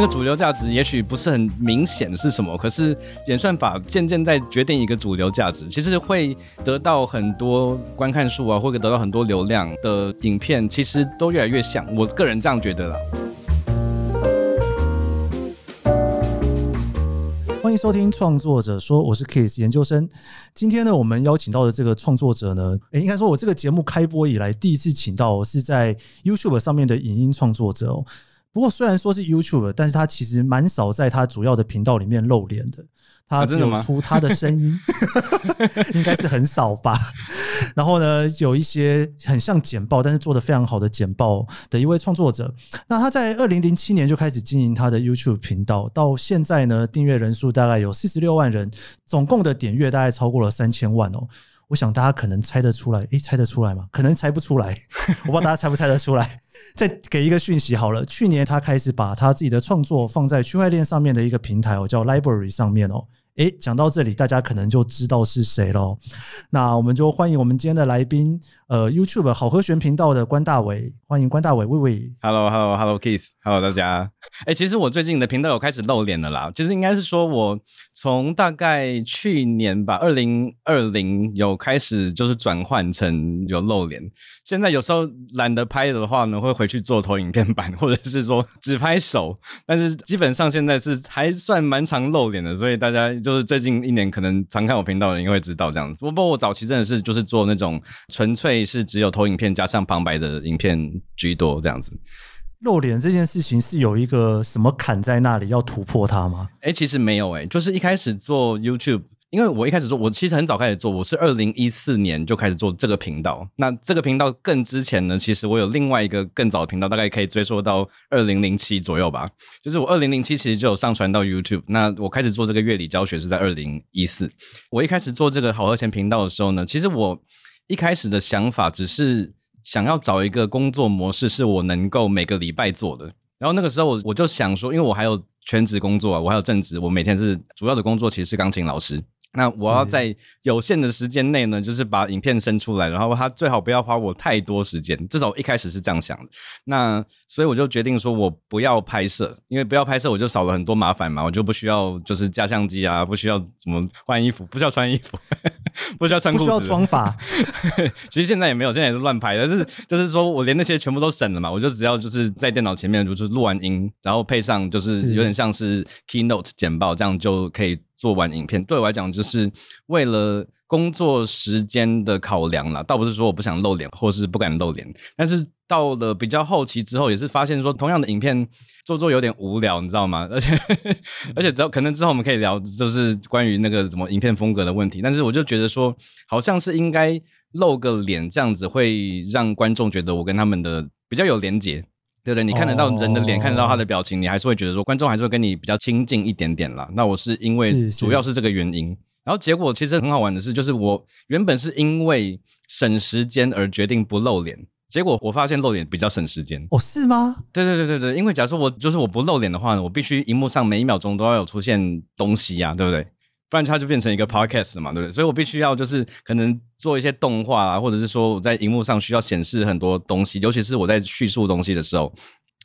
那个主流价值也许不是很明显是什么，可是演算法渐渐在决定一个主流价值，其实会得到很多观看数啊，或者得到很多流量的影片，其实都越来越像。我个人这样觉得啦。欢迎收听创作者说，我是 KISS 研究生。今天呢，我们邀请到的这个创作者呢，诶，应该说我这个节目开播以来第一次请到是在 YouTube 上面的影音创作者哦。不过虽然说是 YouTube，但是他其实蛮少在他主要的频道里面露脸的。他只有出他的声音，应该是很少吧。然后呢，有一些很像简报，但是做的非常好的简报的一位创作者。那他在二零零七年就开始经营他的 YouTube 频道，到现在呢，订阅人数大概有四十六万人，总共的点阅大概超过了三千万哦。我想大家可能猜得出来，诶，猜得出来吗？可能猜不出来，我不知道大家猜不猜得出来。再给一个讯息好了，去年他开始把他自己的创作放在区块链上面的一个平台哦，叫 Library 上面哦。诶，讲到这里，大家可能就知道是谁喽。那我们就欢迎我们今天的来宾，呃，YouTube 好和弦频道的关大伟，欢迎关大伟，喂喂。Hello，Hello，Hello，Keith，Hello，大家。诶，其实我最近的频道有开始露脸了啦。其实应该是说，我从大概去年吧，二零二零有开始就是转换成有露脸。现在有时候懒得拍的话呢，会回去做投影片版，或者是说只拍手。但是基本上现在是还算蛮常露脸的，所以大家。就是最近一年，可能常看我频道的人应该会知道这样子。不过我早期真的是就是做那种纯粹是只有投影片加上旁白的影片居多这样子。露脸这件事情是有一个什么坎在那里要突破它吗？哎、欸，其实没有哎、欸，就是一开始做 YouTube。因为我一开始做，我其实很早开始做，我是二零一四年就开始做这个频道。那这个频道更之前呢，其实我有另外一个更早的频道，大概可以追溯到二零零七左右吧。就是我二零零七其实就有上传到 YouTube。那我开始做这个乐理教学是在二零一四。我一开始做这个好和弦频道的时候呢，其实我一开始的想法只是想要找一个工作模式，是我能够每个礼拜做的。然后那个时候我我就想说，因为我还有全职工作啊，我还有正职，我每天是主要的工作其实是钢琴老师。那我要在有限的时间内呢，就是把影片生出来，然后它最好不要花我太多时间，至少一开始是这样想的。那所以我就决定说，我不要拍摄，因为不要拍摄，我就少了很多麻烦嘛，我就不需要就是架相机啊，不需要怎么换衣服，不需要穿衣服，不需要穿裤子，不需要妆发。其实现在也没有，现在也是乱拍，但是就是说我连那些全部都省了嘛，我就只要就是在电脑前面，就是录完音，然后配上就是有点像是 Keynote 简报，这样就可以。做完影片，对我来讲就是为了工作时间的考量啦，倒不是说我不想露脸或是不敢露脸，但是到了比较后期之后，也是发现说同样的影片做做有点无聊，你知道吗？而且而且只要可能之后我们可以聊，就是关于那个什么影片风格的问题，但是我就觉得说，好像是应该露个脸，这样子会让观众觉得我跟他们的比较有连结。对对，你看得到人的脸，oh, 看得到他的表情，你还是会觉得说观众还是会跟你比较亲近一点点啦。那我是因为主要是这个原因，然后结果其实很好玩的是，就是我原本是因为省时间而决定不露脸，结果我发现露脸比较省时间。哦，是吗？对对对对对，因为假如说我就是我不露脸的话呢，我必须荧幕上每一秒钟都要有出现东西呀，对不对？不然它就变成一个 podcast 了嘛，对不对？所以我必须要就是可能做一些动画啊，或者是说我在荧幕上需要显示很多东西，尤其是我在叙述东西的时候，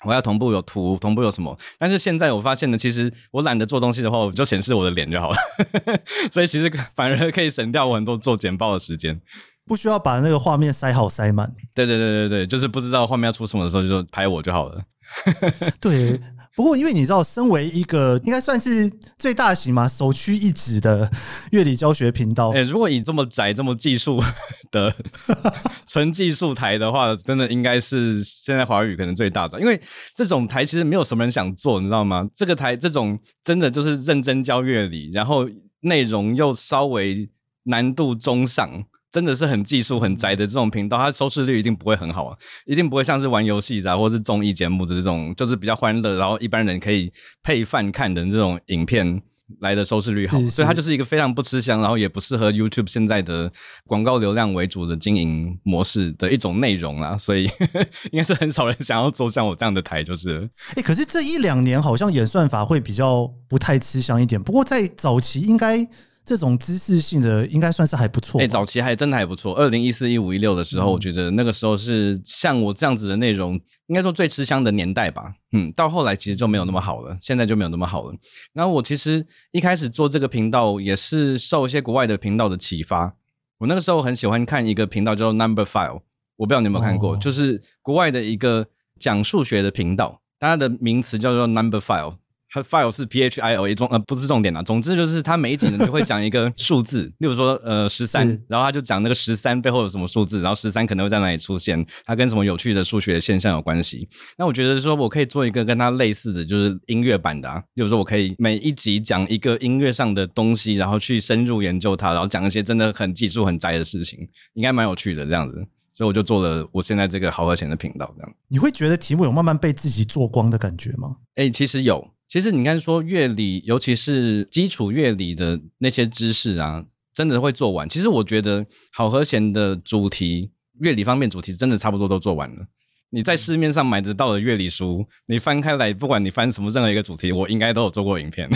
我要同步有图，同步有什么。但是现在我发现呢，其实我懒得做东西的话，我就显示我的脸就好了。所以其实反而可以省掉我很多做简报的时间，不需要把那个画面塞好塞满。对对对对对，就是不知道画面要出什么的时候，就拍我就好了。对。不过，因为你知道，身为一个应该算是最大型嘛，首屈一指的乐理教学频道，哎，如果以这么窄、这么技术的 纯技术台的话，真的应该是现在华语可能最大的。因为这种台其实没有什么人想做，你知道吗？这个台这种真的就是认真教乐理，然后内容又稍微难度中上。真的是很技术很宅的这种频道，它收视率一定不会很好啊，一定不会像是玩游戏的或是综艺节目的这种，就是比较欢乐，然后一般人可以配饭看的这种影片来的收视率好，是是，所以它就是一个非常不吃香，然后也不适合 YouTube 现在的广告流量为主的经营模式的一种内容啦，所以 应该是很少人想要做像我这样的台，就是。哎、欸，可是这一两年好像演算法会比较不太吃香一点，不过在早期应该。这种知识性的应该算是还不错。哎，早期还真的还不错。二零一四、一五、一六的时候，我觉得那个时候是像我这样子的内容，应该说最吃香的年代吧。嗯，到后来其实就没有那么好了，现在就没有那么好了。然后我其实一开始做这个频道，也是受一些国外的频道的启发。我那个时候很喜欢看一个频道叫做 Numberphile，我不知道你有没有看过，就是国外的一个讲数学的频道，它的名词叫做 Numberphile。它 file 是 PHILA 重呃不是重点啦，总之就是它每一集呢就会讲一个数字，例如说呃十三，然后他就讲那个十三背后有什么数字，然后十三可能会在哪里出现，它跟什么有趣的数学现象有关系。那我觉得说我可以做一个跟它类似的就是音乐版的啊，例如说我可以每一集讲一个音乐上的东西，然后去深入研究它，然后讲一些真的很技术很宅的事情，应该蛮有趣的这样子。所以我就做了我现在这个好和弦的频道这样。你会觉得题目有慢慢被自己做光的感觉吗？哎、欸，其实有。其实你刚才说乐理，尤其是基础乐理的那些知识啊，真的会做完。其实我觉得好和弦的主题，乐理方面主题真的差不多都做完了。你在市面上买得到的乐理书，你翻开来，不管你翻什么任何一个主题，我应该都有做过影片。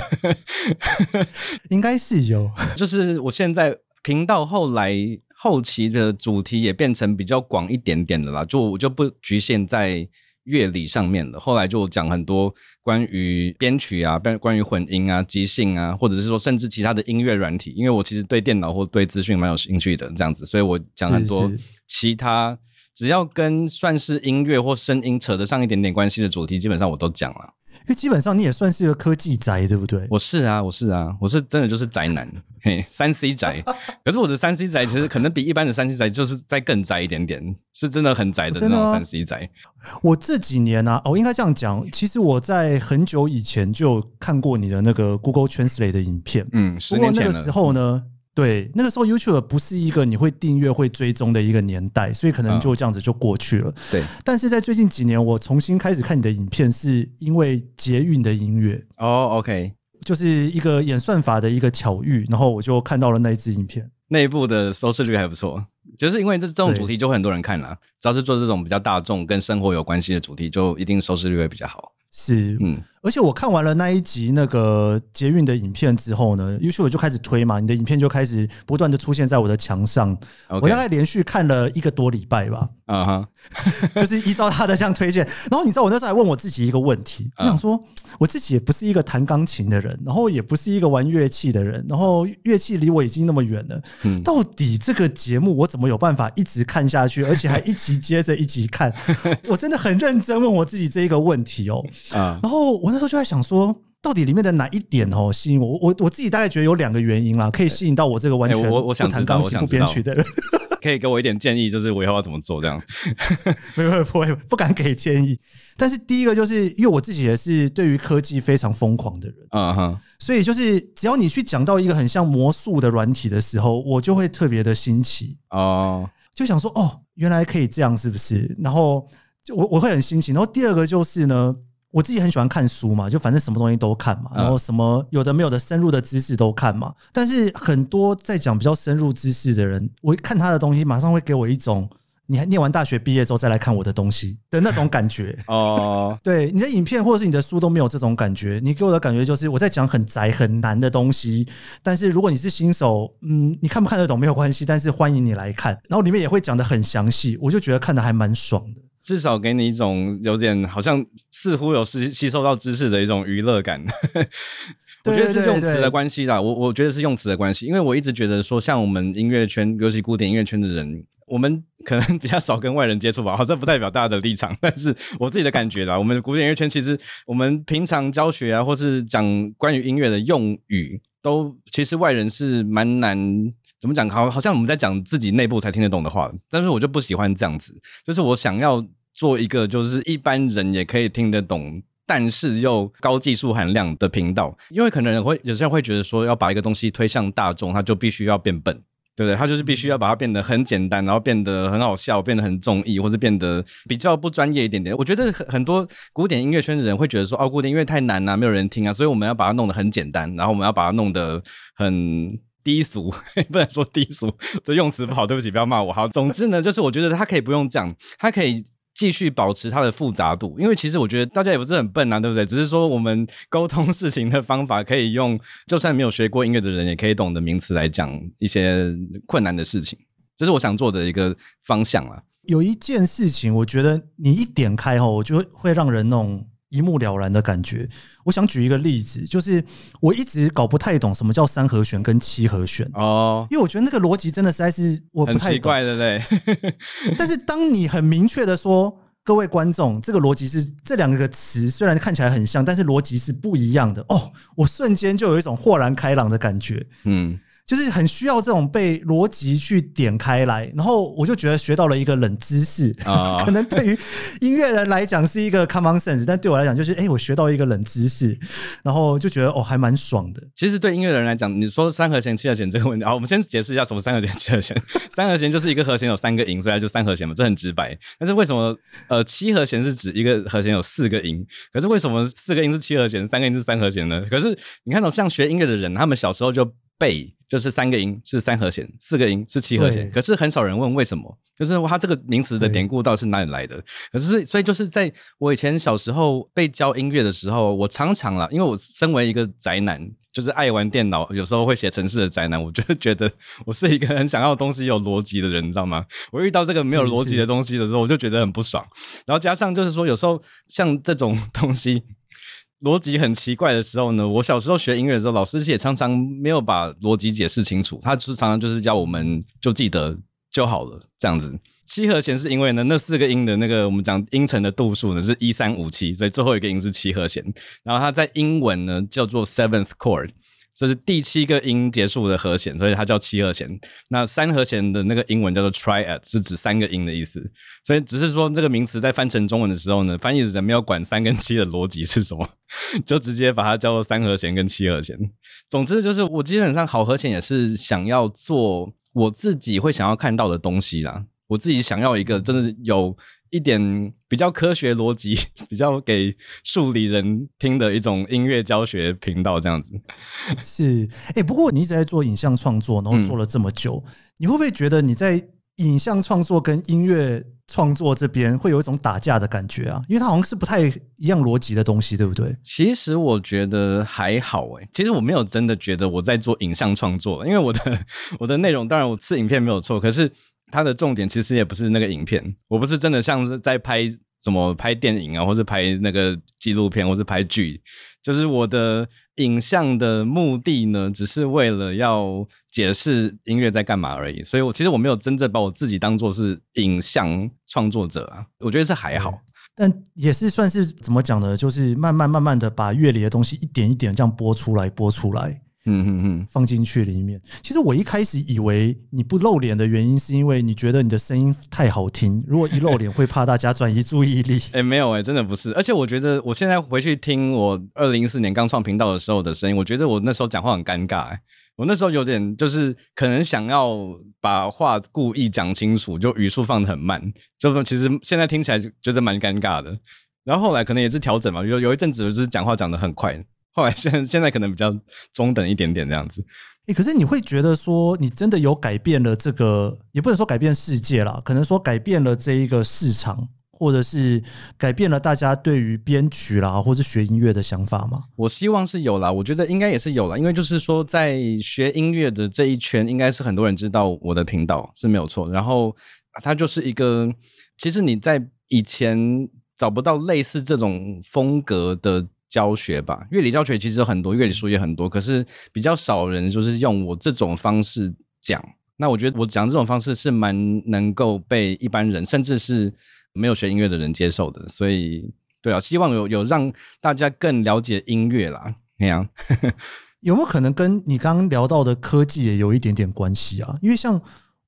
应该是有，就是 我现在频道后来后期的主题也变成比较广一点点的啦，就我就不局限在。乐理上面了，后来就讲很多关于编曲啊，关关于混音啊、即兴啊，或者是说甚至其他的音乐软体，因为我其实对电脑或对资讯蛮有兴趣的，这样子，所以我讲很多其他只要跟算是音乐或声音扯得上一点点关系的主题，基本上我都讲了。因为基本上你也算是一个科技宅，对不对？我是啊，我是啊，我是真的就是宅男，嘿，三 C 宅。可是我的三 C 宅其实可能比一般的三 C 宅就是再更宅一点点，是真的很宅的那种三 C 宅。我这几年呢、啊，哦，应该这样讲，其实我在很久以前就看过你的那个 Google Translate 的影片，嗯，十年前了。那个时候呢。对，那个时候 YouTube 不是一个你会订阅、会追踪的一个年代，所以可能就这样子就过去了。对，但是在最近几年，我重新开始看你的影片，是因为捷运的音乐。哦，OK，就是一个演算法的一个巧遇，然后我就看到了那一支影片，内部的收视率还不错，就是因为这这种主题就会很多人看了，只要是做这种比较大众、跟生活有关系的主题，就一定收视率会比较好。是，嗯，而且我看完了那一集那个捷运的影片之后呢，YouTube 就开始推嘛，你的影片就开始不断的出现在我的墙上。Okay. 我大概连续看了一个多礼拜吧，啊哈，就是依照他的这样推荐。然后你知道我那时候还问我自己一个问题，我想说我自己也不是一个弹钢琴的人，然后也不是一个玩乐器的人，然后乐器离我已经那么远了，到底这个节目我怎么有办法一直看下去，而且还一集接着一集看？我真的很认真问我自己这一个问题哦。啊，然后我那时候就在想说，到底里面的哪一点哦吸引我？我我自己大概觉得有两个原因啦，可以吸引到我这个完全不弹钢琴不编曲的人。可以给我一点建议，就是我以后要怎么做这样？没有，不会，不敢给建议。但是第一个就是因为我自己也是对于科技非常疯狂的人，嗯哼，所以就是只要你去讲到一个很像魔术的软体的时候，我就会特别的新奇哦，就想说哦，原来可以这样，是不是？然后就我我会很新奇。然后第二个就是呢。我自己很喜欢看书嘛，就反正什么东西都看嘛，然后什么有的没有的深入的知识都看嘛。但是很多在讲比较深入知识的人，我一看他的东西，马上会给我一种你还念完大学毕业之后再来看我的东西的那种感觉。哦，对，你的影片或者是你的书都没有这种感觉，你给我的感觉就是我在讲很宅很难的东西。但是如果你是新手，嗯，你看不看得懂没有关系，但是欢迎你来看，然后里面也会讲的很详细，我就觉得看的还蛮爽的。至少给你一种有点好像似乎有吸吸收到知识的一种娱乐感，我觉得是用词的关系啦。我我觉得是用词的关系，因为我一直觉得说，像我们音乐圈，尤其古典音乐圈的人，我们可能比较少跟外人接触吧。好，这不代表大家的立场，但是我自己的感觉啦。我们古典音乐圈其实，我们平常教学啊，或是讲关于音乐的用语，都其实外人是蛮难。怎么讲？好，好像我们在讲自己内部才听得懂的话，但是我就不喜欢这样子。就是我想要做一个，就是一般人也可以听得懂，但是又高技术含量的频道。因为可能会有些人会觉得说，要把一个东西推向大众，他就必须要变笨，对不对？他就是必须要把它变得很简单，然后变得很好笑，变得很综艺，或者变得比较不专业一点点。我觉得很很多古典音乐圈的人会觉得说，哦，古典音乐太难了，没有人听啊，所以我们要把它弄得很简单，然后我们要把它弄得很。低俗，不能说低俗，这用词不好，对不起，不要骂我。好，总之呢，就是我觉得他可以不用这样，他可以继续保持它的复杂度，因为其实我觉得大家也不是很笨啊，对不对？只是说我们沟通事情的方法可以用，就算没有学过音乐的人也可以懂的名词来讲一些困难的事情，这是我想做的一个方向啊。有一件事情，我觉得你一点开后，我就会让人那种。一目了然的感觉。我想举一个例子，就是我一直搞不太懂什么叫三和弦跟七和弦哦，因为我觉得那个逻辑真的实在是我不太懂，怪的，对不对？但是当你很明确的说，各位观众，这个逻辑是这两个词虽然看起来很像，但是逻辑是不一样的哦，我瞬间就有一种豁然开朗的感觉，嗯。就是很需要这种被逻辑去点开来，然后我就觉得学到了一个冷知识，oh. 可能对于音乐人来讲是一个 common sense，但对我来讲就是，哎、欸，我学到一个冷知识，然后就觉得哦，还蛮爽的。其实对音乐人来讲，你说三和弦、七和弦这个问题，好，我们先解释一下什么三和弦、七和弦。三和弦就是一个和弦有三个音，所以它就三和弦嘛，这很直白。但是为什么呃七和弦是指一个和弦有四个音？可是为什么四个音是七和弦，三个音是三和弦呢？可是你看到像学音乐的人，他们小时候就背。就是三个音是三和弦，四个音是七和弦。可是很少人问为什么，就是它这个名词的典故到底是哪里来的？可是所以就是在我以前小时候被教音乐的时候，我常常啦，因为我身为一个宅男，就是爱玩电脑，有时候会写程式的宅男，我就觉得我是一个很想要东西有逻辑的人，你知道吗？我遇到这个没有逻辑的东西的时候，我就觉得很不爽。然后加上就是说，有时候像这种 东西。逻辑很奇怪的时候呢，我小时候学音乐的时候，老师也常常没有把逻辑解释清楚，他是常常就是叫我们就记得就好了这样子。七和弦是因为呢，那四个音的那个我们讲音程的度数呢是一三五七，所以最后一个音是七和弦。然后它在英文呢叫做 seventh chord。这是第七个音结束的和弦，所以它叫七和弦。那三和弦的那个英文叫做 triad，是指三个音的意思。所以只是说这个名词在翻成中文的时候呢，翻译的人没有管三跟七的逻辑是什么，就直接把它叫做三和弦跟七和弦。总之就是我基本上好和弦也是想要做我自己会想要看到的东西啦。我自己想要一个真的有。一点比较科学逻辑，比较给数理人听的一种音乐教学频道，这样子 是。哎、欸，不过你一直在做影像创作，然后做了这么久，嗯、你会不会觉得你在影像创作跟音乐创作这边会有一种打架的感觉啊？因为它好像是不太一样逻辑的东西，对不对？其实我觉得还好诶、欸，其实我没有真的觉得我在做影像创作，因为我的 我的内容当然我是影片没有错，可是。它的重点其实也不是那个影片，我不是真的像是在拍什么拍电影啊，或是拍那个纪录片，或是拍剧，就是我的影像的目的呢，只是为了要解释音乐在干嘛而已。所以，我其实我没有真正把我自己当做是影像创作者啊，我觉得是还好，但也是算是怎么讲呢？就是慢慢慢慢的把乐理的东西一点一点这样播出来，播出来。嗯嗯嗯，放进去里面。其实我一开始以为你不露脸的原因，是因为你觉得你的声音太好听。如果一露脸，会怕大家转移注意力。哎、欸，没有哎、欸，真的不是。而且我觉得，我现在回去听我二零一四年刚创频道的时候的声音，我觉得我那时候讲话很尴尬、欸。我那时候有点就是可能想要把话故意讲清楚，就语速放的很慢，就其实现在听起来就觉得蛮尴尬的。然后后来可能也是调整嘛，有有一阵子就是讲话讲得很快。后来现现在可能比较中等一点点这样子，欸，可是你会觉得说你真的有改变了这个，也不能说改变世界啦，可能说改变了这一个市场，或者是改变了大家对于编曲啦，或是学音乐的想法吗？我希望是有啦，我觉得应该也是有啦，因为就是说在学音乐的这一圈，应该是很多人知道我的频道是没有错，然后它就是一个，其实你在以前找不到类似这种风格的。教学吧，乐理教学其实有很多，乐理书也很多，可是比较少人就是用我这种方式讲。那我觉得我讲这种方式是蛮能够被一般人，甚至是没有学音乐的人接受的。所以，对啊，希望有有让大家更了解音乐啦。那样有没有可能跟你刚刚聊到的科技也有一点点关系啊？因为像。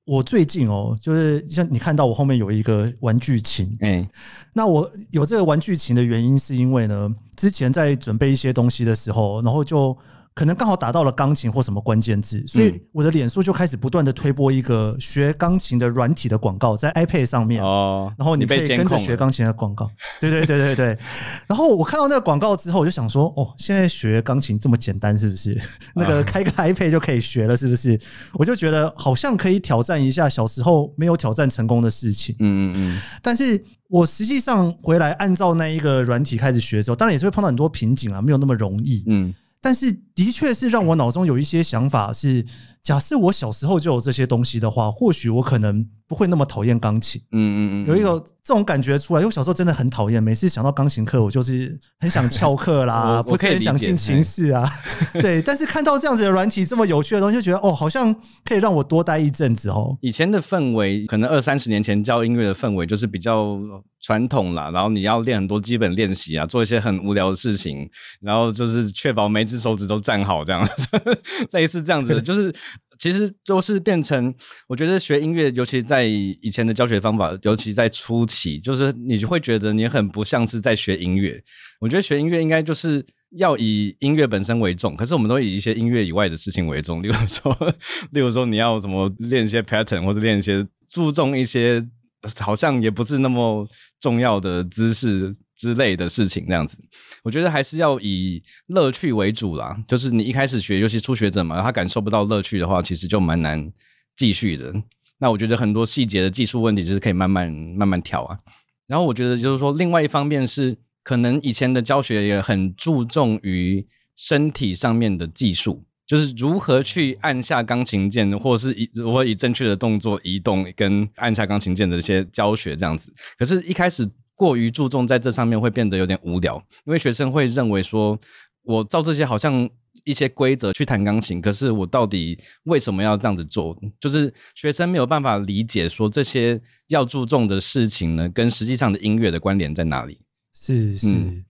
我最近哦，就是像你看到我后面有一个玩具琴，哎，那我有这个玩具琴的原因是因为呢，之前在准备一些东西的时候，然后就可能刚好打到了钢琴或什么关键字，所以我的脸书就开始不断的推播一个学钢琴的软体的广告，在 iPad 上面哦，然后你可以跟着学钢琴的广告，对对对对对。然后我看到那个广告之后，我就想说，哦，现在学钢琴这么简单，是不是？那个开个 iPad 就可以学了，是不是？我就觉得好像可以挑战一下小时候没有挑战成功的事情。嗯嗯嗯。但是我实际上回来按照那一个软体开始学的时候，当然也是会碰到很多瓶颈啊，没有那么容易。嗯。但是，的确是让我脑中有一些想法是：假设我小时候就有这些东西的话，或许我可能不会那么讨厌钢琴。嗯嗯嗯，有一个这种感觉出来。因为我小时候真的很讨厌，每次想到钢琴课，我就是很想翘课啦，不是很想进琴室啊。对，但是看到这样子的软体这么有趣的东西，就觉得哦，好像可以让我多待一阵子哦。以前的氛围，可能二三十年前教音乐的氛围就是比较。传统啦，然后你要练很多基本练习啊，做一些很无聊的事情，然后就是确保每只手指都站好，这样 类似这样子的，就是其实都是变成，我觉得学音乐，尤其在以前的教学方法，尤其在初期，就是你就会觉得你很不像是在学音乐。我觉得学音乐应该就是要以音乐本身为重，可是我们都以一些音乐以外的事情为重，例如说，例如说你要怎么练一些 pattern，或者练一些注重一些。好像也不是那么重要的姿势之类的事情，这样子，我觉得还是要以乐趣为主啦。就是你一开始学，尤其初学者嘛，他感受不到乐趣的话，其实就蛮难继续的。那我觉得很多细节的技术问题，就是可以慢慢慢慢调啊。然后我觉得就是说，另外一方面是，可能以前的教学也很注重于身体上面的技术。就是如何去按下钢琴键，或者是以如何以正确的动作移动跟按下钢琴键的一些教学这样子。可是，一开始过于注重在这上面，会变得有点无聊，因为学生会认为说，我照这些好像一些规则去弹钢琴，可是我到底为什么要这样子做？就是学生没有办法理解说这些要注重的事情呢，跟实际上的音乐的关联在哪里？是是。嗯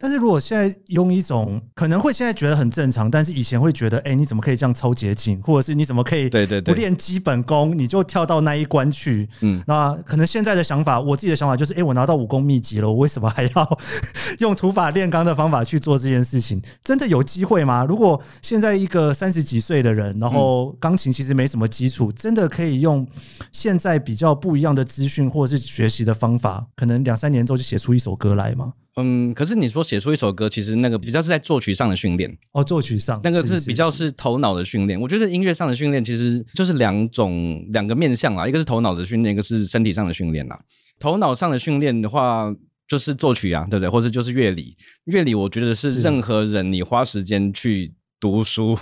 但是如果现在用一种可能会现在觉得很正常，但是以前会觉得，哎，你怎么可以这样抄捷径，或者是你怎么可以对对不练基本功，你就跳到那一关去？嗯，那可能现在的想法，我自己的想法就是，哎，我拿到武功秘籍了，我为什么还要用土法炼钢的方法去做这件事情？真的有机会吗？如果现在一个三十几岁的人，然后钢琴其实没什么基础，真的可以用现在比较不一样的资讯或者是学习的方法，可能两三年之后就写出一首歌来吗？嗯，可是你说写出一首歌，其实那个比较是在作曲上的训练哦，作曲上那个是比较是头脑的训练。我觉得音乐上的训练其实就是两种两个面向啦，一个是头脑的训练，一个是身体上的训练啦。头脑上的训练的话，就是作曲啊，对不对？或者就是乐理，乐理我觉得是任何人你花时间去读书，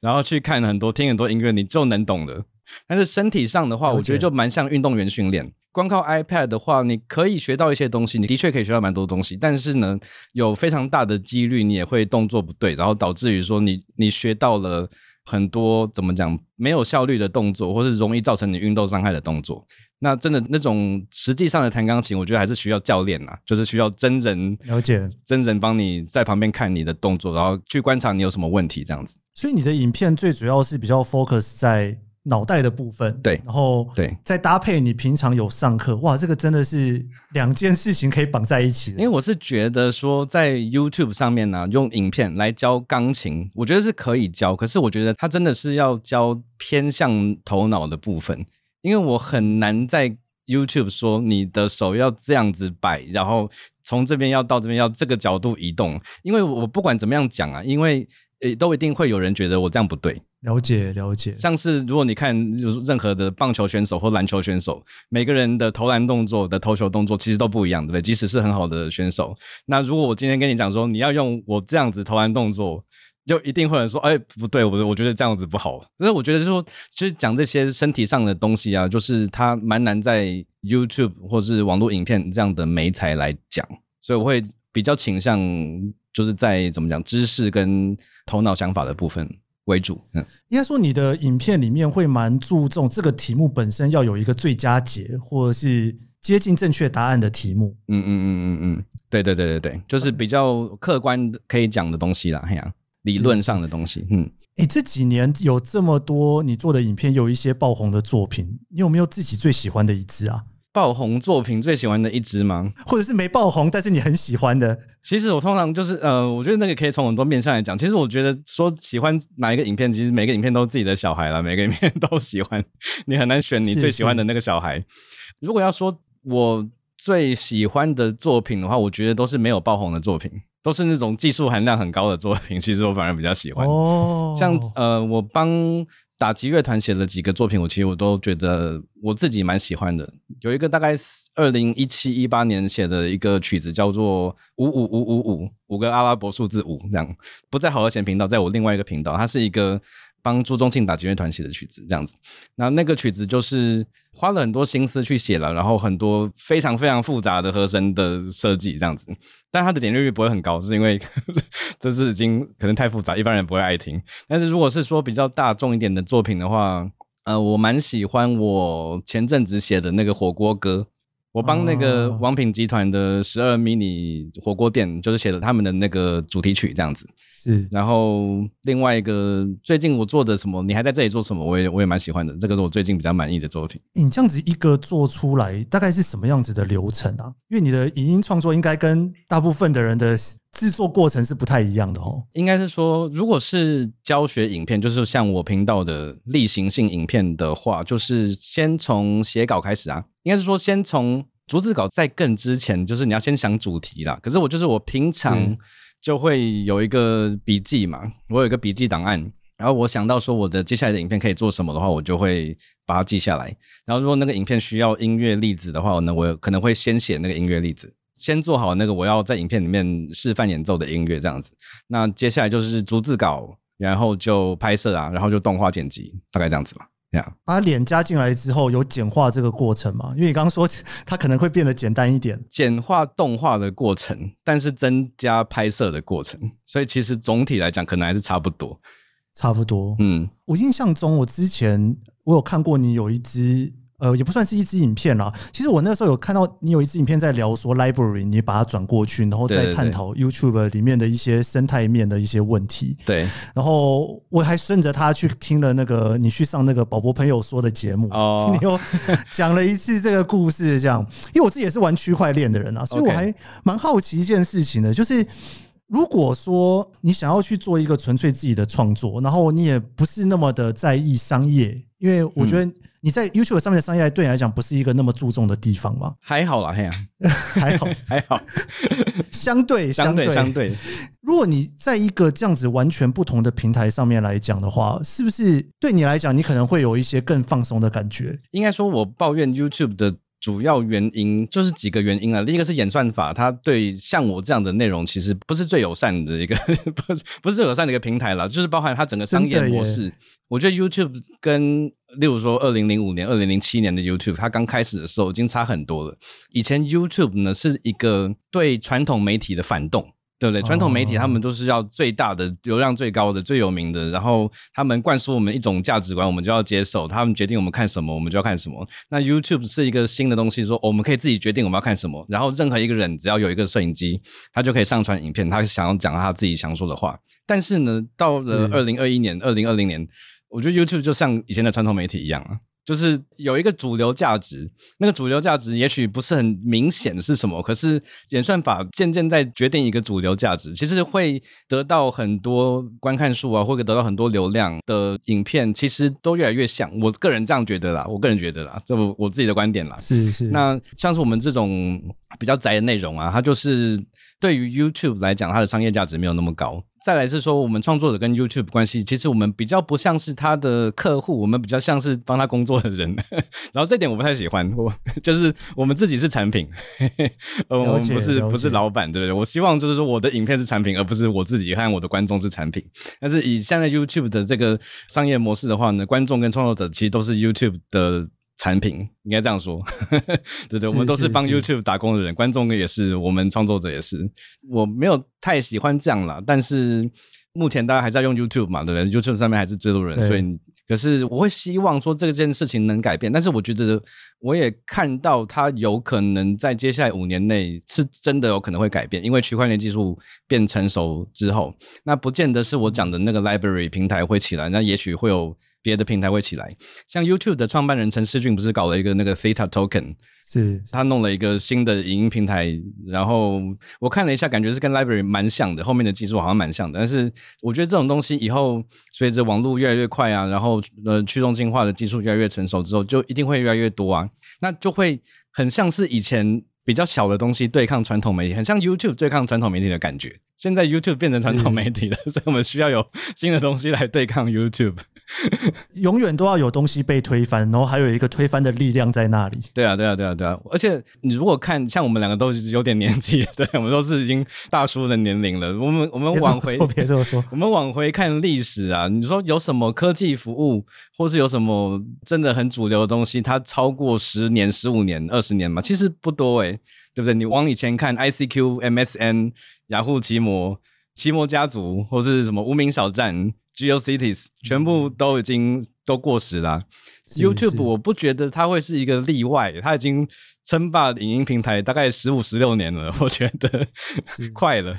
然后去看很多听很多音乐，你就能懂的。但是身体上的话，我觉得就蛮像运动员训练。光靠 iPad 的话，你可以学到一些东西，你的确可以学到蛮多东西，但是呢，有非常大的几率你也会动作不对，然后导致于说你你学到了很多怎么讲没有效率的动作，或是容易造成你运动伤害的动作。那真的那种实际上的弹钢琴，我觉得还是需要教练啊，就是需要真人了解，真人帮你在旁边看你的动作，然后去观察你有什么问题这样子。所以你的影片最主要是比较 focus 在。脑袋的部分，对，然后对，再搭配你平常有上课，哇，这个真的是两件事情可以绑在一起的。因为我是觉得说，在 YouTube 上面呢、啊，用影片来教钢琴，我觉得是可以教，可是我觉得它真的是要教偏向头脑的部分，因为我很难在 YouTube 说你的手要这样子摆，然后从这边要到这边要这个角度移动，因为我不管怎么样讲啊，因为诶都一定会有人觉得我这样不对。了解了解，像是如果你看任何的棒球选手或篮球选手，每个人的投篮动作的投球动作其实都不一样，对不对？即使是很好的选手，那如果我今天跟你讲说你要用我这样子投篮动作，就一定会有人说，哎，不对，我我觉得这样子不好。可是我觉得就是说，其实讲这些身体上的东西啊，就是它蛮难在 YouTube 或是网络影片这样的媒材来讲，所以我会比较倾向就是在怎么讲知识跟头脑想法的部分。为主，嗯，应该说你的影片里面会蛮注重这个题目本身要有一个最佳解，或者是接近正确答案的题目。嗯嗯嗯嗯嗯，对对对对对，就是比较客观可以讲的东西啦，嘿呀，理论上的东西。嗯，诶，这几年有这么多你做的影片，有一些爆红的作品，你有没有自己最喜欢的一支啊？爆红作品最喜欢的一支吗？或者是没爆红，但是你很喜欢的？其实我通常就是呃，我觉得那个可以从很多面上来讲。其实我觉得说喜欢哪一个影片，其实每个影片都是自己的小孩啦，每个影片都喜欢，你很难选你最喜欢的那个小孩。是是，如果要说我最喜欢的作品的话，我觉得都是没有爆红的作品，都是那种技术含量很高的作品。其实我反而比较喜欢。哦，像呃，我帮。打击乐团写了几个作品，我其实我都觉得我自己蛮喜欢的。有一个大概二零一七一八年写的一个曲子，叫做五五五五五，五个阿拉伯数字五，这样不在好和弦频道，在我另外一个频道，它是一个。帮朱宗庆打击乐团写的曲子，这样子，那那个曲子就是花了很多心思去写了，然后很多非常非常复杂的和声的设计，这样子，但它的点阅率不会很高，是因为 这是已经可能太复杂，一般人不会爱听。但是如果是说比较大众一点的作品的话，呃，我蛮喜欢我前阵子写的那个火锅歌，我帮那个王品集团的十二迷你火锅店，就是写了他们的那个主题曲，这样子。是，然后另外一个最近我做的什么，你还在这里做什么？我也我也蛮喜欢的，这个是我最近比较满意的作品。你这样子一个做出来，大概是什么样子的流程啊？因为你的影音创作应该跟大部分的人的制作过程是不太一样的哦。应该是说，如果是教学影片，就是像我频道的例行性影片的话，就是先从写稿开始啊。应该是说，先从逐字稿在更之前，就是你要先想主题啦。可是我就是我平常。嗯就会有一个笔记嘛，我有一个笔记档案，然后我想到说我的接下来的影片可以做什么的话，我就会把它记下来。然后如果那个影片需要音乐例子的话，呢我可能会先写那个音乐例子，先做好那个我要在影片里面示范演奏的音乐这样子。那接下来就是逐字稿，然后就拍摄啊，然后就动画剪辑，大概这样子吧。Yeah. 把脸加进来之后，有简化这个过程吗？因为你刚刚说它可能会变得简单一点，简化动画的过程，但是增加拍摄的过程，所以其实总体来讲可能还是差不多，差不多。嗯，我印象中，我之前我有看过你有一支。呃，也不算是一支影片啦。其实我那个时候有看到你有一支影片在聊说 library，你把它转过去，然后再探讨 YouTube 里面的一些生态面的一些问题。对。然后我还顺着他去听了那个你去上那个宝博朋友说的节目，哦，听你又 讲了一次这个故事，这样。因为我自己也是玩区块链的人啊，所以我还蛮好奇一件事情的，就是如果说你想要去做一个纯粹自己的创作，然后你也不是那么的在意商业，因为我觉得。你在 YouTube 上面的商业对你来讲不是一个那么注重的地方吗？还好啦，嘿呀，还好，还好，相对相对相对。如果你在一个这样子完全不同的平台上面来讲的话，是不是对你来讲，你可能会有一些更放松的感觉？应该说，我抱怨 YouTube 的。主要原因就是几个原因啊。第一个是演算法，它对像我这样的内容其实不是最友善的一个，不是不是最友善的一个平台了。就是包含它整个商业模式，我觉得 YouTube 跟例如说二零零五年、二零零七年的 YouTube，它刚开始的时候已经差很多了。以前 YouTube 呢是一个对传统媒体的反动。对不对？传统媒体他们都是要最大的流量、最高的、最有名的，然后他们灌输我们一种价值观，我们就要接受。他们决定我们看什么，我们就要看什么。那 YouTube 是一个新的东西，说我们可以自己决定我们要看什么。然后任何一个人只要有一个摄影机，他就可以上传影片，他想要讲他自己想说的话。但是呢，到了二零二一年、二零二零年，我觉得 YouTube 就像以前的传统媒体一样啊。就是有一个主流价值，那个主流价值也许不是很明显是什么，可是演算法渐渐在决定一个主流价值，其实会得到很多观看数啊，或者得到很多流量的影片，其实都越来越像。我个人这样觉得啦，我个人觉得啦，这我我自己的观点啦。是是。那像是我们这种比较宅的内容啊，它就是对于 YouTube 来讲，它的商业价值没有那么高。再来是说，我们创作者跟 YouTube 关系，其实我们比较不像是他的客户，我们比较像是帮他工作的人。然后这点我不太喜欢，我 就是我们自己是产品，呃，我们不是不是老板，对不对？我希望就是说我的影片是产品，而不是我自己和我的观众是产品。但是以现在 YouTube 的这个商业模式的话呢，观众跟创作者其实都是 YouTube 的。产品应该这样说，对对，我们都是帮 YouTube 打工的人，观众也是，我们创作者也是。我没有太喜欢这样啦，但是目前大家还是在用 YouTube 嘛，对不对？YouTube 上面还是最多人，所以可是我会希望说这件事情能改变。但是我觉得我也看到它有可能在接下来五年内是真的有可能会改变，因为区块链技术变成熟之后，那不见得是我讲的那个 Library 平台会起来，那也许会有。别的平台会起来。像 YouTube 的创办人陈世俊不是搞了一个那个 Theta Token，是他弄了一个新的影音平台，然后我看了一下，感觉是跟 Library 蛮像的，后面的技术好像蛮像的。但是我觉得这种东西以后随着网络越来越快啊，然后呃去中心化的技术越来越成熟之后，就一定会越来越多啊，那就会很像是以前。比较小的东西对抗传统媒体，很像 YouTube 对抗传统媒体的感觉。现在 YouTube 变成传统媒体了，嗯、所以我们需要有新的东西来对抗 YouTube。永远都要有东西被推翻，然后还有一个推翻的力量在那里。对啊，对啊，对啊，对啊！而且你如果看，像我们两个都有点年纪，对，我们都是已经大叔的年龄了。我们我们往回别这么说，我们往回看历史啊，你说有什么科技服务，或是有什么真的很主流的东西，它超过十年、十五年、二十年吗？其实不多诶、欸，对不对？你往以前看，ICQ、MSN、雅虎奇摩、奇摩家族，或是什么无名小站。GeoCities 全部都已经都过时了。YouTube 我不觉得它会是一个例外，它已经称霸影音平台大概十五十六年了，我觉得 快了。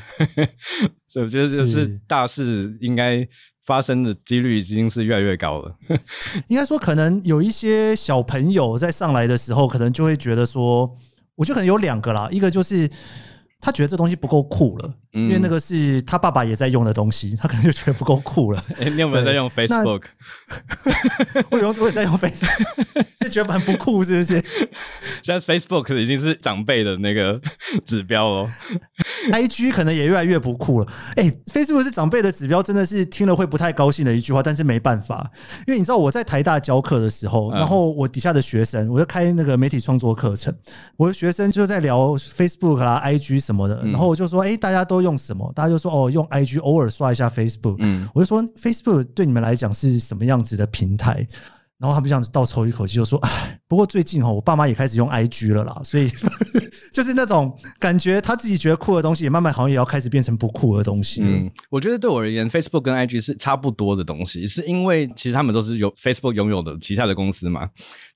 所以我觉得就是大事应该发生的几率已经是越来越高了。应该说，可能有一些小朋友在上来的时候，可能就会觉得说，我觉得可能有两个啦，一个就是。他觉得这东西不够酷了，因为那个是他爸爸也在用的东西，他可能就觉得不够酷了。欸，你有没有在用 Facebook？我有，我也在用 Facebook，就觉得蛮不酷，是不是？现在 Facebook 已经是长辈的那个指标了。IG 可能也越来越不酷了。哎，Facebook 是长辈的指标，真的是听了会不太高兴的一句话，但是没办法，因为你知道我在台大教课的时候，然后我底下的学生，我就开那个媒体创作课程，我的学生就在聊 Facebook 啦、IG。什么的，然后我就说，哎，大家都用什么？大家就说，哦，用 IG，偶尔刷一下 Facebook。嗯，我就说，Facebook 对你们来讲是什么样子的平台？然后他们这样子倒抽一口气，就说，哎，不过最近哈，我爸妈也开始用 IG 了啦，所以 就是那种感觉，他自己觉得酷的东西，也慢慢好像也要开始变成不酷的东西。嗯，我觉得对我而言，Facebook 跟 IG 是差不多的东西，是因为其实他们都是有 Facebook 拥有的旗下的公司嘛。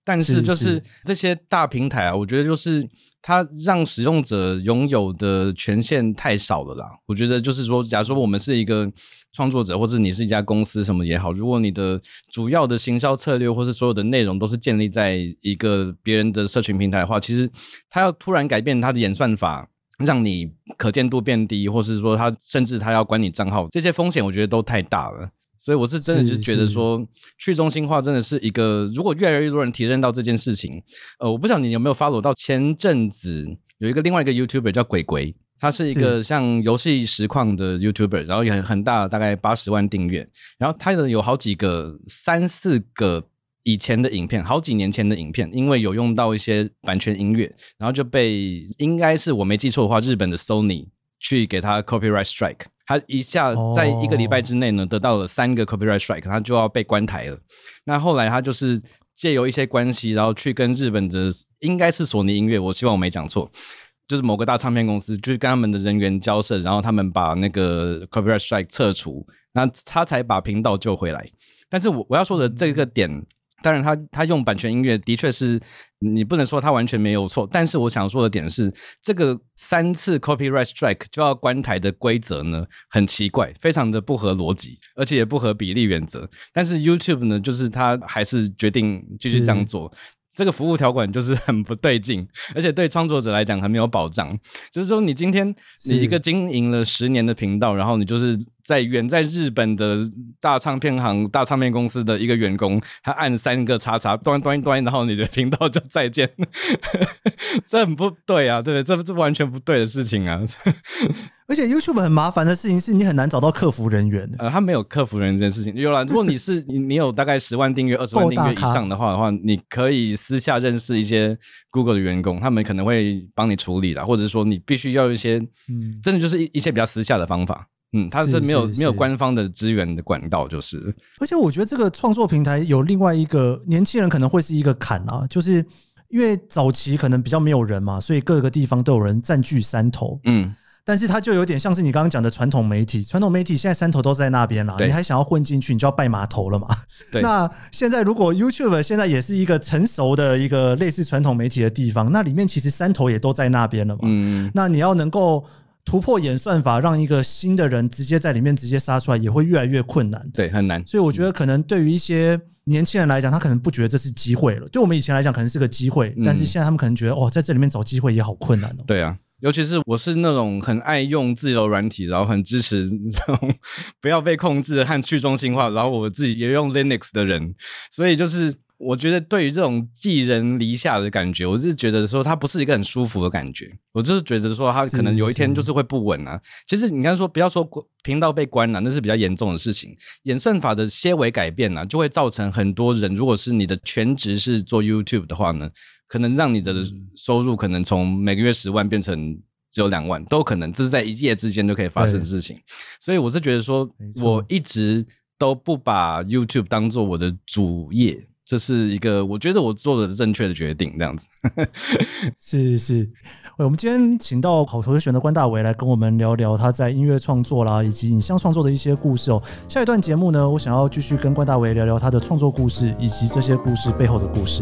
但是就是这些大平台啊，我觉得就是。它让使用者拥有的权限太少了啦。我觉得就是说，假如说我们是一个创作者，或者你是一家公司什么也好，如果你的主要的行销策略或是所有的内容都是建立在一个别人的社群平台的话，其实它要突然改变它的演算法，让你可见度变低，或是说它甚至它要关你账号，这些风险我觉得都太大了。所以我是真的就觉得说，去中心化真的是一个，如果越来越多人体认到这件事情，呃，我不知道你有没有 follow 到前阵子有一个另外一个 YouTuber 叫鬼鬼，他是一个像游戏实况的 YouTuber，然后也很很大，大概八十万订阅，然后他的有好几个三四个以前的影片，好几年前的影片，因为有用到一些版权音乐，然后就被应该是我没记错的话，日本的 Sony 去给他 copyright strike。他一下在一个礼拜之内呢，得到了三个 copyright strike，他就要被关台了。那后来他就是借由一些关系，然后去跟日本的应该是索尼音乐，我希望我没讲错，就是某个大唱片公司，就是跟他们的人员交涉，然后他们把那个 copyright strike 撤除，那他才把频道救回来。但是我我要说的这个点。当然他，他他用版权音乐的确是你不能说他完全没有错，但是我想说的点是，这个三次 copyright strike 就要关台的规则呢，很奇怪，非常的不合逻辑，而且也不合比例原则。但是 YouTube 呢，就是他还是决定继续这样做。这个服务条款就是 很不对劲，而且对创作者来讲很没有保障。就是说，你今天你一个经营了十年的频道，然后你就是在远在日本的大唱片行、大唱片公司的一个员工，他按三个叉叉端端端，然后你的频道就再见，这很不对啊，对不对？这这完全不对的事情啊。而且 YouTube 很麻烦的事情是你很难找到客服人员。呃，他没有客服人员这件事情。有啦，如果你是你你有大概十万订阅、二十万订阅以上的话的话，你可以私下认识一些 Google 的员工，他们可能会帮你处理啦，或者说你必须要一些，嗯，真的就是一一些比较私下的方法。嗯，他是没有是是是没有官方的资源的管道，就是。而且我觉得这个创作平台有另外一个年轻人可能会是一个坎啊，就是因为早期可能比较没有人嘛，所以各个地方都有人占据山头。嗯。但是它就有点像是你刚刚讲的传统媒体，传统媒体现在山头都在那边了，你还想要混进去，你就要拜码头了嘛。对。那现在如果 YouTube 现在也是一个成熟的一个类似传统媒体的地方，那里面其实山头也都在那边了嘛。嗯。那你要能够突破演算法，让一个新的人直接在里面直接杀出来，也会越来越困难。对，很难。所以我觉得，可能对于一些年轻人来讲，他可能不觉得这是机会了。对我们以前来讲，可能是个机会，但是现在他们可能觉得，哦，在这里面找机会也好困难哦。对啊，尤其是我是那种很爱用自由软体，然后很支持这种不要被控制和去中心化，然后我自己也用 Linux 的人，所以就是。我觉得对于这种寄人篱下的感觉，我是觉得说它不是一个很舒服的感觉。我就是觉得说它可能有一天就是会不稳啊。其实你刚才说不要说频道被关了，那是比较严重的事情。演算法的些微改变呢，就会造成很多人，如果是你的全职是做 YouTube 的话呢，可能让你的收入可能从每个月十万变成只有两万，都可能这是在一夜之间就可以发生的事情。所以我是觉得说，我一直都不把 YouTube 当做我的主业。这是一个我觉得我做的正确的决定，这样子。是是是，我们今天请到好投选的关大为来跟我们聊聊他在音乐创作啦，以及影像创作的一些故事哦。下一段节目呢，我想要继续跟关大为聊聊他的创作故事，以及这些故事背后的故事。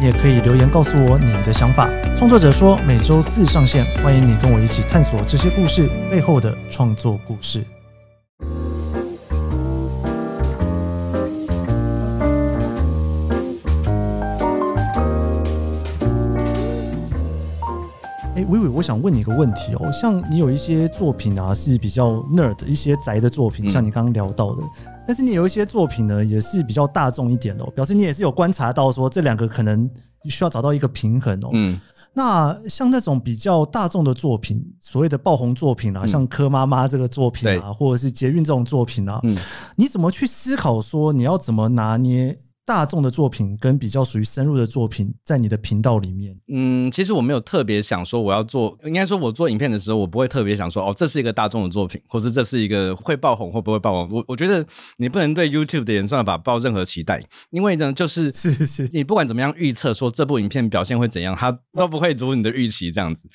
你也可以留言告诉我你的想法。创作者说每周四上线，欢迎你跟我一起探索这些故事背后的创作故事。薇薇，我想问你一个问题哦，像你有一些作品啊是比较 nerd 一些宅的作品，像你刚刚聊到的，但是你有一些作品呢也是比较大众一点的，表示你也是有观察到说这两个可能需要找到一个平衡哦。嗯，那像那种比较大众的作品，所谓的爆红作品啊，像柯妈妈这个作品啊，或者是捷运这种作品啊，你怎么去思考说你要怎么拿捏？大众的作品跟比较属于深入的作品，在你的频道里面，嗯，其实我没有特别想说我要做，应该说我做影片的时候，我不会特别想说，哦，这是一个大众的作品，或者这是一个会爆红或不会爆红。我我觉得你不能对 YouTube 的演算法抱任何期待，因为呢，就是是是，你不管怎么样预测说这部影片表现会怎样，它都不会如你的预期这样子。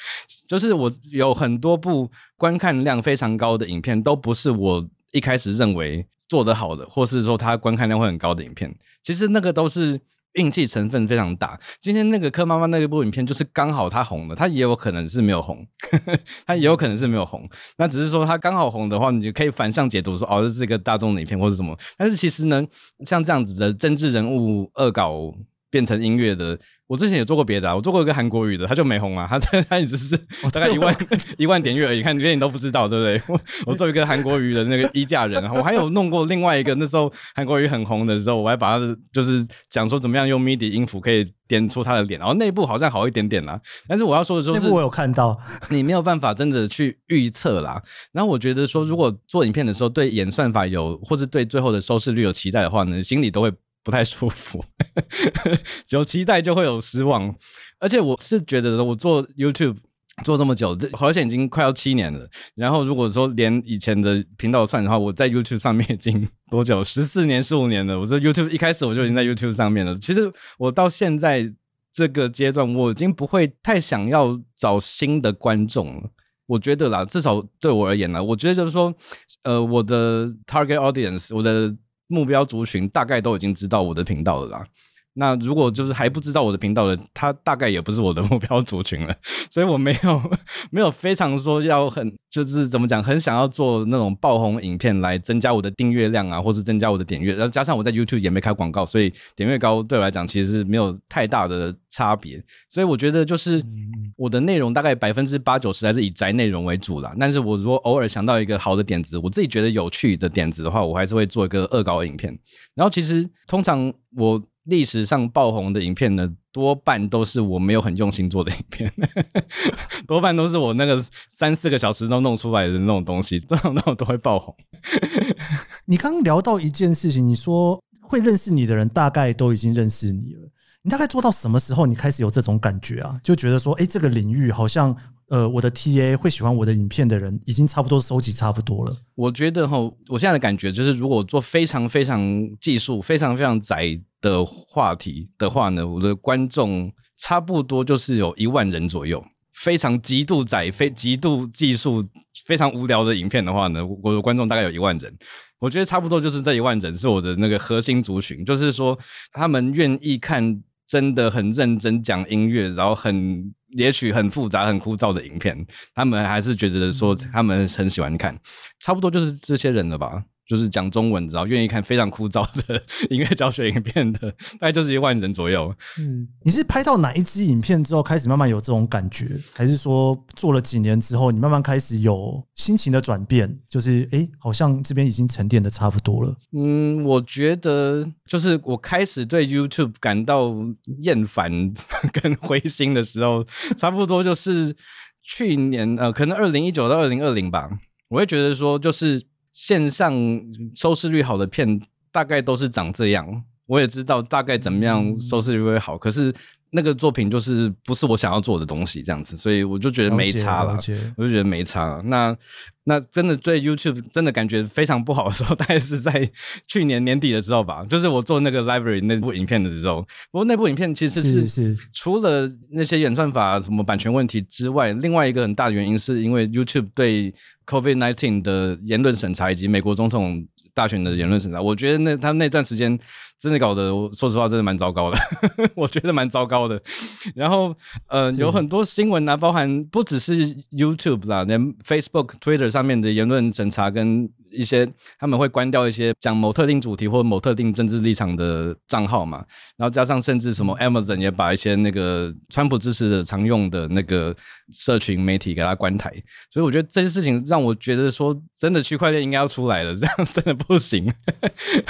就是我有很多部观看量非常高的影片，都不是我一开始认为做得好的，或是说他观看量会很高的影片。其实那个都是运气成分非常大。今天那个柯妈妈那一部影片，就是刚好他红了，他也有可能是没有红，他也有可能是没有红。那只是说他刚好红的话，你就可以反向解读说，哦，这是一个大众的影片或者什么。但是其实呢，像这样子的政治人物恶搞变成音乐的。我之前也做过别的，啊，我做过一个韩国语的，他就没红啊，他 他一直是大概一万一万点阅而已，看连你都不知道，对不对？我我做一个韩国语的那个衣架人，我还有弄过另外一个，那时候韩国语很红的时候，我还把它就是讲说怎么样用 MIDI 音符可以点出他的脸，然后内部好像好一点点啦。但是我要说的就是，内部我有看到，你没有办法真的去预测啦。然后我觉得说，如果做影片的时候对演算法有，或是对最后的收视率有期待的话呢，心里都会。不太舒服，有期待就会有失望，而且我是觉得我做 YouTube 做这么久，这好像已经快要七年了。然后如果说连以前的频道算的话，我在 YouTube 上面已经多久？十四年、十五年了。我说 YouTube 一开始我就已经在 YouTube 上面了。其实我到现在这个阶段，我已经不会太想要找新的观众了。我觉得啦，至少对我而言呢，我觉得就是说，呃，我的 target audience，我的。目标族群大概都已经知道我的频道了啦。那如果就是还不知道我的频道的，他大概也不是我的 目标族群了。所以我没有没有非常说要很就是怎么讲，很想要做那种爆红影片来增加我的订阅量啊，或是增加我的点阅。然后加上我在 YouTube 也没开广告，所以点阅高对我来讲其实是没有太大的差别。所以我觉得就是我的内容大概百分之八九十还是以宅内容为主啦。但是我如果偶尔想到一个好的点子，我自己觉得有趣的点子的话，我还是会做一个恶搞影片。然后其实通常我。历史上爆红的影片呢，多半都是我没有很用心做的影片，多半都是我那个三四个小时都弄出来的那种东西，这种那种都会爆红。你刚聊到一件事情，你说会认识你的人大概都已经认识你了，你大概做到什么时候你开始有这种感觉啊？就觉得说，哎，这个领域好像呃，我的 TA 会喜欢我的影片的人，已经差不多收集差不多了。我觉得哈，我现在的感觉就是，如果做非常非常技术、非常非常窄的话题的话呢，我的观众差不多就是有一万人左右。非常极度窄、非极度技术、非常无聊的影片的话呢，我的观众大概有一万人。我觉得差不多就是这一万人是我的那个核心族群，就是说他们愿意看真的很认真讲音乐，然后很也许很复杂、很枯燥的影片，他们还是觉得说他们很喜欢看，差不多就是这些人了吧。就是讲中文，然后愿意看非常枯燥的 音乐教学影片的，大概就是一万人左右。嗯，你是拍到哪一支影片之后开始慢慢有这种感觉，还是说做了几年之后，你慢慢开始有心情的转变？就是哎、欸，好像这边已经沉淀的差不多了。嗯，我觉得就是我开始对 YouTube 感到厌烦 跟灰心的时候，差不多就是去年呃，可能二零一九到二零二零吧。我会觉得说，就是。线上收视率好的片大概都是长这样，我也知道大概怎么样收视率会好，可是那个作品就是不是我想要做的东西，这样子，所以我就觉得没差了，我就觉得没差。那那真的对 YouTube 真的感觉非常不好的时候，大概是在去年年底的时候吧，就是我做那个 Library 那部影片的时候。不过那部影片其实是是除了那些演算法什么版权问题之外，另外一个很大的原因是因为 YouTube 对 COVID nineteen 的言论审查以及美国总统大选的言论审查，我觉得那他那段时间真的搞得，我说实话，真的蛮糟糕的，我觉得蛮糟糕的。然后呃，有很多新闻啊，包含不只是 YouTube 啦，连 Facebook、Twitter 上面的言论审查跟。一些他们会关掉一些讲某特定主题或某特定政治立场的账号嘛，然后加上甚至什么 Amazon 也把一些那个川普支持的常用的那个社群媒体给他关台，所以我觉得这些事情让我觉得说，真的区块链应该要出来了，这样 真的不行。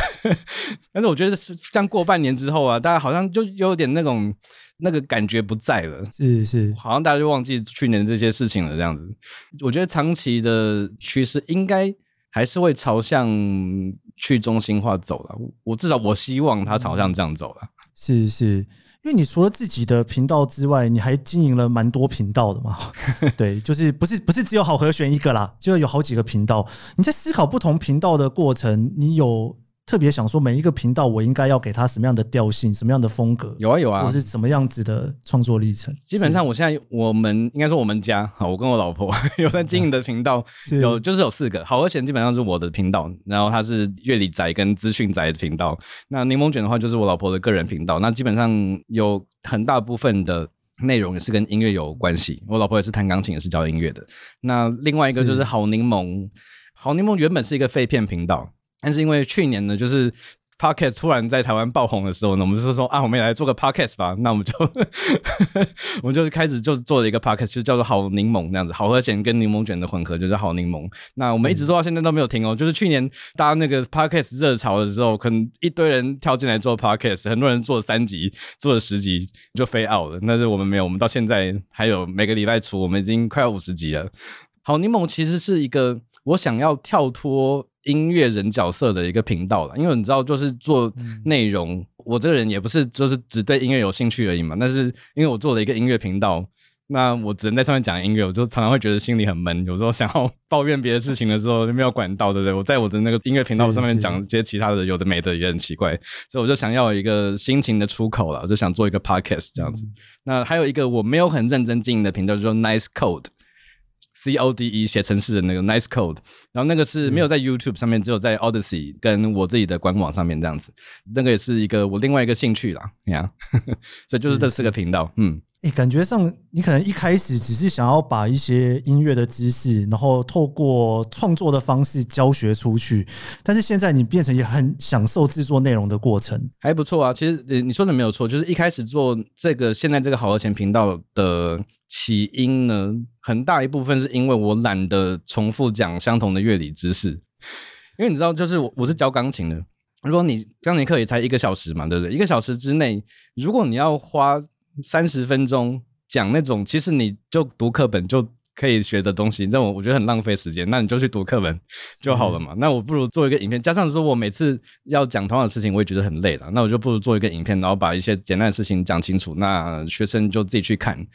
但是我觉得是这样过半年之后啊，大家好像就有点那种那个感觉不在了，是是，好像大家就忘记去年这些事情了，这样子。我觉得长期的趋势应该。还是会朝向去中心化走了，我至少我希望它朝向这样走了。是是，因为你除了自己的频道之外，你还经营了蛮多频道的嘛？对，就是不是不是只有好和弦一个啦，就有好几个频道。你在思考不同频道的过程，你有？特别想说，每一个频道我应该要给他什么样的调性，什么样的风格？有啊有啊，或是什么样子的创作历程？基本上，我现在我们应该说我们家，好，我跟我老婆 有在经营的频道，有就是有四个。好和弦基本上是我的频道，然后它是乐理宅跟资讯宅的频道。那柠檬卷的话，就是我老婆的个人频道。那基本上有很大部分的内容也是跟音乐有关系。我老婆也是弹钢琴，也是教音乐的。那另外一个就是好柠檬，好柠檬原本是一个废片频道。但是因为去年呢，就是 Podcast 突然在台湾爆红的时候呢，我们就说说啊，我们也来做个 Podcast 吧。那我们就 我们就是开始就做了一个 Podcast，就叫做好柠檬那样子，好和弦跟柠檬卷的混合，就叫好柠檬。那我们一直做到现在都没有停哦。就是去年大家那个 Podcast 热潮的时候，可能一堆人跳进来做 Podcast，很多人做了三集，做了十集就飞 out 了。但是我们没有，我们到现在还有每个礼拜出，我们已经快要五十集了。好柠檬其实是一个我想要跳脱。音乐人角色的一个频道了，因为你知道，就是做内容，嗯、我这个人也不是就是只对音乐有兴趣而已嘛。但是因为我做了一个音乐频道，那我只能在上面讲音乐，我就常常会觉得心里很闷。有时候想要抱怨别的事情的时候，就没有管道，对不对？我在我的那个音乐频道上面讲一些其他的有的没的，也很奇怪。所以我就想要一个心情的出口了，我就想做一个 podcast 这样子。嗯、那还有一个我没有很认真经营的频道，叫做 Nice Code。C O D E 写程式的那个 Nice Code，然后那个是没有在 YouTube 上面，只有在 Odyssey 跟我自己的官网上面这样子。那个也是一个我另外一个兴趣啦，你看，所以就是这四个频道，嗯。感觉上你可能一开始只是想要把一些音乐的知识，然后透过创作的方式教学出去，但是现在你变成也很享受制作内容的过程，还不错啊。其实你说的没有错，就是一开始做这个现在这个好和弦频道的起因呢，很大一部分是因为我懒得重复讲相同的乐理知识，因为你知道，就是我我是教钢琴的，如果你钢琴课也才一个小时嘛，对不对？一个小时之内，如果你要花三十分钟讲那种，其实你就读课本就可以学的东西，让我我觉得很浪费时间。那你就去读课本就好了嘛。那我不如做一个影片，加上说我每次要讲同样的事情，我也觉得很累了。那我就不如做一个影片，然后把一些简单的事情讲清楚。那学生就自己去看。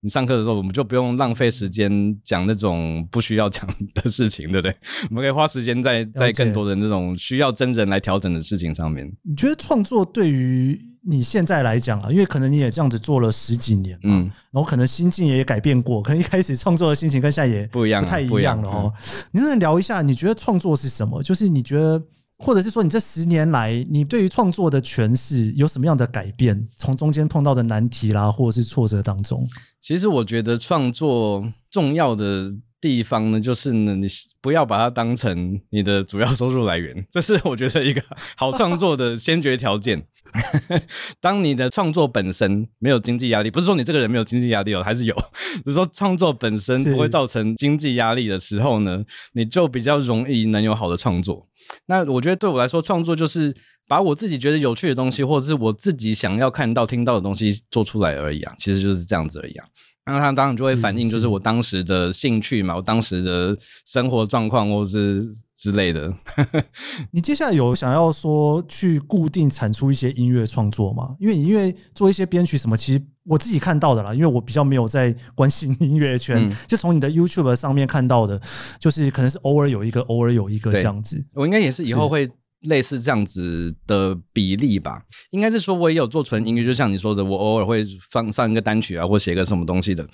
你上课的时候，我们就不用浪费时间讲那种不需要讲的事情，对不对？我们可以花时间在在更多的那种需要真人来调整的事情上面。你觉得创作对于你现在来讲啊，因为可能你也这样子做了十几年，嗯，然后可能心境也改变过，可能一开始创作的心情跟现在也不一样，不太一样了哦。你能聊一下，你觉得创作是什么？就是你觉得。或者是说，你这十年来，你对于创作的诠释有什么样的改变？从中间碰到的难题啦，或者是挫折当中，其实我觉得创作重要的地方呢，就是呢，你不要把它当成你的主要收入来源，这是我觉得一个好创作的先决条件。当你的创作本身没有经济压力，不是说你这个人没有经济压力哦，还是有，只是说创作本身不会造成经济压力的时候呢，你就比较容易能有好的创作。那我觉得对我来说，创作就是把我自己觉得有趣的东西，或者是我自己想要看到、听到的东西做出来而已啊，其实就是这样子而已啊。那他当然就会反映，就是我当时的兴趣嘛，我当时的生活状况，或是之类的。你接下来有想要说去固定产出一些音乐创作吗？因为你因为做一些编曲什么，其实我自己看到的啦，因为我比较没有在关心音乐圈，嗯、就从你的 YouTube 上面看到的，就是可能是偶尔有一个，偶尔有一个这样子。我应该也是以后会。类似这样子的比例吧，应该是说我也有做纯音乐，就像你说的，我偶尔会放上一个单曲啊，或写个什么东西的。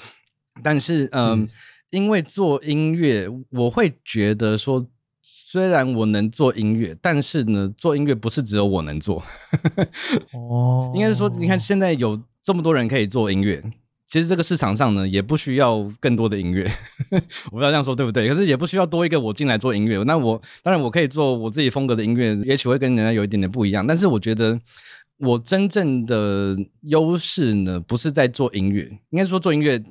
但是，嗯，是因为做音乐，我会觉得说，虽然我能做音乐，但是呢，做音乐不是只有我能做。哦，应该是说，你看现在有这么多人可以做音乐。其实这个市场上呢，也不需要更多的音乐，我不知道这样说对不对？可是也不需要多一个我进来做音乐。那我当然我可以做我自己风格的音乐，也许会跟人家有一点点不一样。但是我觉得我真正的优势呢，不是在做音乐，应该说做音乐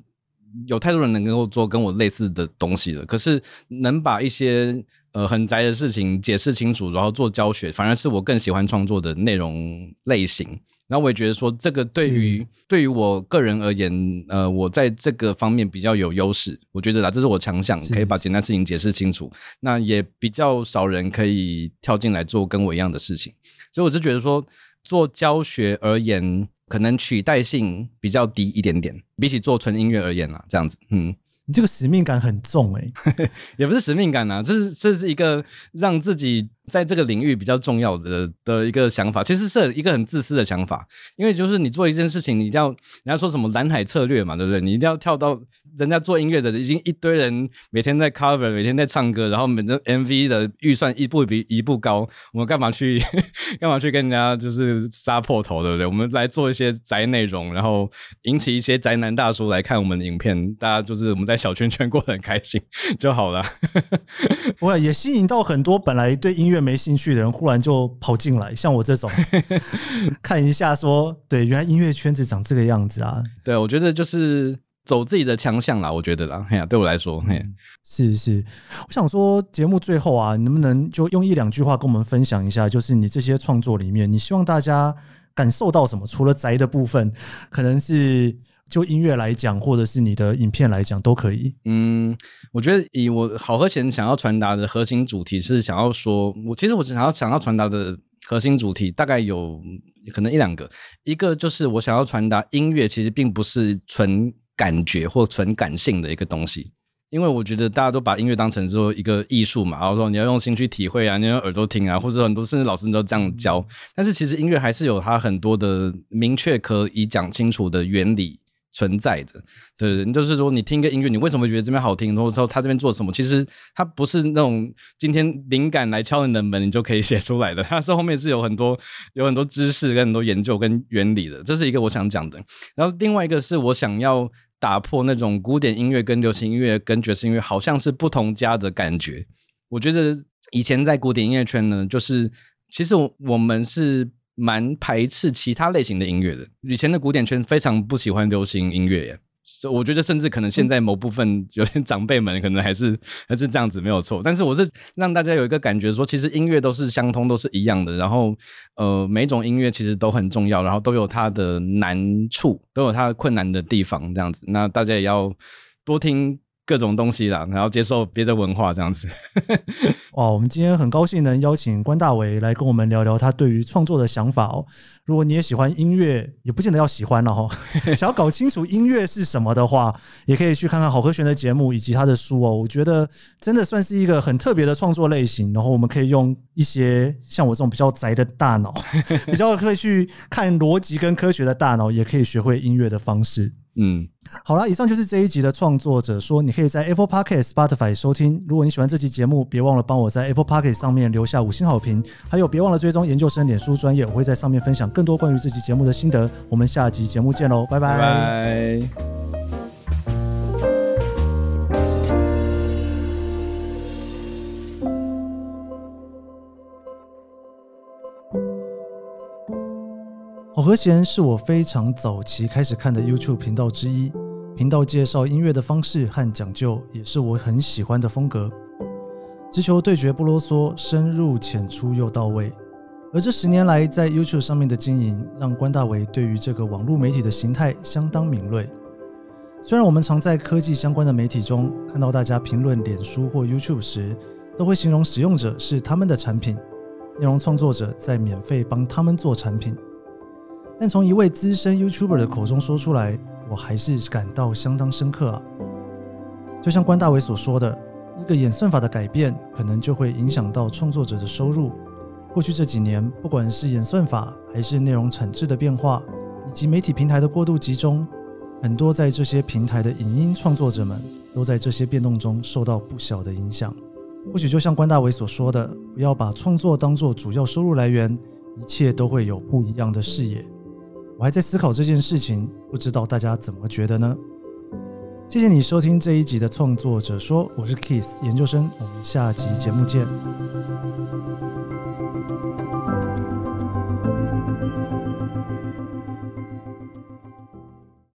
有太多人能够做跟我类似的东西了。可是能把一些呃很宅的事情解释清楚，然后做教学，反而是我更喜欢创作的内容类型。然后我也觉得说，这个对于是对于我个人而言，呃，我在这个方面比较有优势。我觉得啦，这是我强项，可以把简单事情解释清楚。那也比较少人可以跳进来做跟我一样的事情，所以我就觉得说，做教学而言，可能取代性比较低一点点，比起做纯音乐而言啦，这样子，嗯。你这个使命感很重哎、欸，也不是使命感呐、啊，这是这是一个让自己在这个领域比较重要的的一个想法，其实是一个很自私的想法，因为就是你做一件事情，你一定要人家说什么蓝海策略嘛，对不对？你一定要跳到人家做音乐的已经一堆人每天在 cover，每天在唱歌，然后每个 MV 的预算一步比一步高，我们干嘛去 干嘛去跟人家就是杀破头，对不对？我们来做一些宅内容，然后引起一些宅男大叔来看我们的影片，大家就是我们在。小圈圈过得很开心 就好了，我也吸引到很多本来对音乐没兴趣的人，忽然就跑进来，像我这种 看一下说，对，原来音乐圈子长这个样子啊。对，我觉得就是走自己的强项啦，我觉得啦，嘿呀，对我来说，嘿，是是。我想说，节目最后啊，你能不能就用一两句话跟我们分享一下，就是你这些创作里面，你希望大家感受到什么？除了宅的部分，可能是。就音乐来讲，或者是你的影片来讲，都可以。嗯，我觉得以我好和弦想要传达的核心主题是想要说，我其实我想要想要传达的核心主题大概有可能一两个，一个就是我想要传达音乐其实并不是纯感觉或纯感性的一个东西，因为我觉得大家都把音乐当成说一个艺术嘛，然后说你要用心去体会啊，你要用耳朵听啊，或者很多甚至老师都这样教，但是其实音乐还是有它很多的明确可以讲清楚的原理。存在的，对对，就是说，你听个音乐，你为什么觉得这边好听？然后说他这边做什么？其实他不是那种今天灵感来敲你的门，你就可以写出来的。它是后面是有很多有很多知识跟很多研究跟原理的。这是一个我想讲的。然后另外一个是我想要打破那种古典音乐跟流行音乐跟爵士音乐好像是不同家的感觉。我觉得以前在古典音乐圈呢，就是其实我我们是。蛮排斥其他类型的音乐的。以前的古典圈非常不喜欢流行音乐耶，我觉得甚至可能现在某部分有些长辈们可能还是 还是这样子没有错。但是我是让大家有一个感觉说，其实音乐都是相通，都是一样的。然后呃，每种音乐其实都很重要，然后都有它的难处，都有它的困难的地方，这样子。那大家也要多听各种东西啦，然后接受别的文化这样子。哇，我们今天很高兴能邀请关大维来跟我们聊聊他对于创作的想法哦。如果你也喜欢音乐，也不见得要喜欢了哈。想要搞清楚音乐是什么的话，也可以去看看郝和弦的节目以及他的书哦。我觉得真的算是一个很特别的创作类型。然后我们可以用一些像我这种比较宅的大脑，比较可以去看逻辑跟科学的大脑，也可以学会音乐的方式。嗯，好了，以上就是这一集的创作者说，你可以在 Apple Podcast、Spotify 收听。如果你喜欢这期节目，别忘了帮我在 Apple Podcast 上面留下五星好评，还有别忘了追踪研究生脸书专业，我会在上面分享更多关于这期节目的心得。我们下集节目见喽，拜拜。拜拜。和弦是我非常早期开始看的 YouTube 频道之一，频道介绍音乐的方式和讲究也是我很喜欢的风格。直球对决不啰嗦，深入浅出又到位。而这十年来在 YouTube 上面的经营，让关大为对于这个网络媒体的形态相当敏锐。虽然我们常在科技相关的媒体中看到大家评论脸书或 YouTube 时，都会形容使用者是他们的产品，内容创作者在免费帮他们做产品。但从一位资深 YouTuber 的口中说出来，我还是感到相当深刻啊。就像关大伟所说的，一个演算法的改变，可能就会影响到创作者的收入。过去这几年，不管是演算法，还是内容产制的变化，以及媒体平台的过度集中，很多在这些平台的影音创作者们，都在这些变动中受到不小的影响。或许就像关大伟所说的，不要把创作当作主要收入来源，一切都会有不一样的视野。我还在思考这件事情，不知道大家怎么觉得呢？谢谢你收听这一集的创作者说，我是 Kiss 研究生，我们下集节目见。